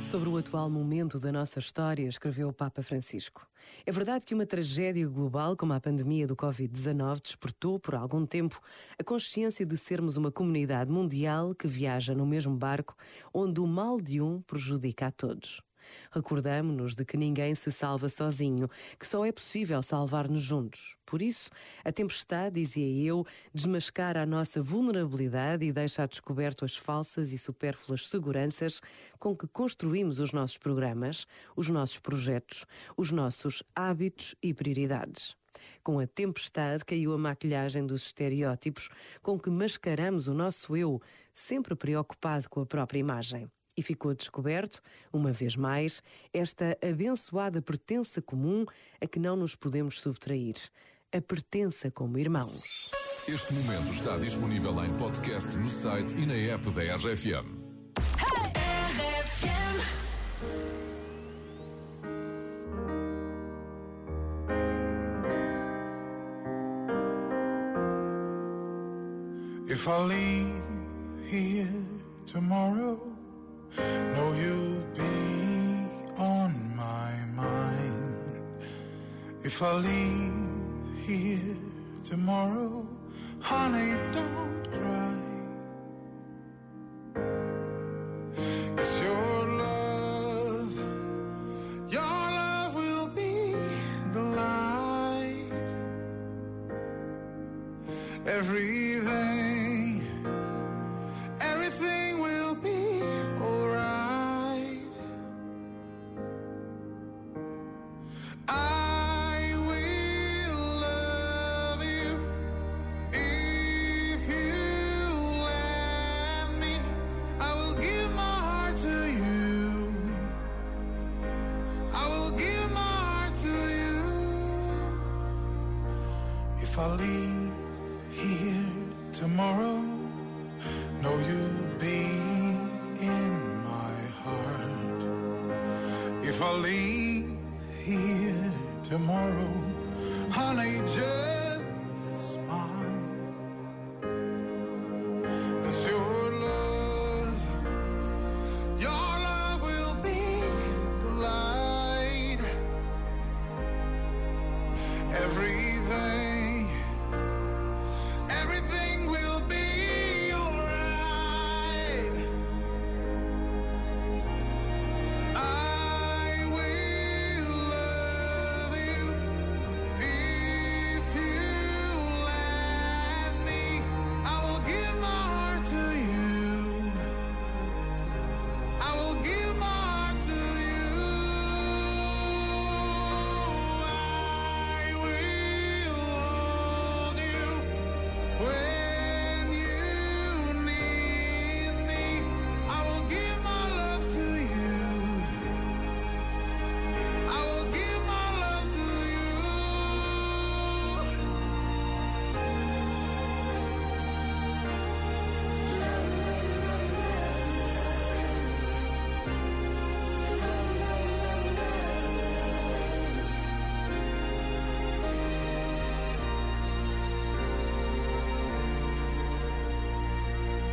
Sobre o atual momento da nossa história, escreveu o Papa Francisco. É verdade que uma tragédia global como a pandemia do Covid-19 despertou, por algum tempo, a consciência de sermos uma comunidade mundial que viaja no mesmo barco, onde o mal de um prejudica a todos. Recordamo-nos de que ninguém se salva sozinho, que só é possível salvar-nos juntos. Por isso, a tempestade, dizia eu, desmascara a nossa vulnerabilidade e deixa a descoberto as falsas e supérfluas seguranças com que construímos os nossos programas, os nossos projetos, os nossos hábitos e prioridades. Com a tempestade caiu a maquilhagem dos estereótipos com que mascaramos o nosso eu, sempre preocupado com a própria imagem. E ficou descoberto, uma vez mais, esta abençoada pertença comum a que não nos podemos subtrair. A pertença como irmãos. Este momento está disponível em podcast no site e na app da RFM. If I leave here tomorrow Know you'll be on my mind. If I leave here tomorrow, honey, don't cry. It's your love, your love will be the light. Everything If you live me. I will give my heart to you. I will give my heart to you if I leave here tomorrow, know you'll be in my heart. If I leave here tomorrow, honey, just smile. Cause your love, your love will be the light. Everything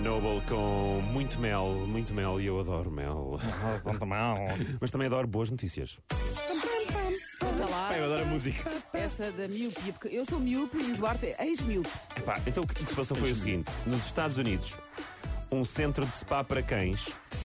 Noble com muito mel, muito mel e eu adoro mel. Mas também adoro boas notícias. Conta lá. Pai, eu adoro a música. Essa da miopia, porque eu sou miúpe e o Duarte é ex-miúpe. Epá, então o que o que se passou foi o seguinte: nos Estados Unidos, um centro de spa para cães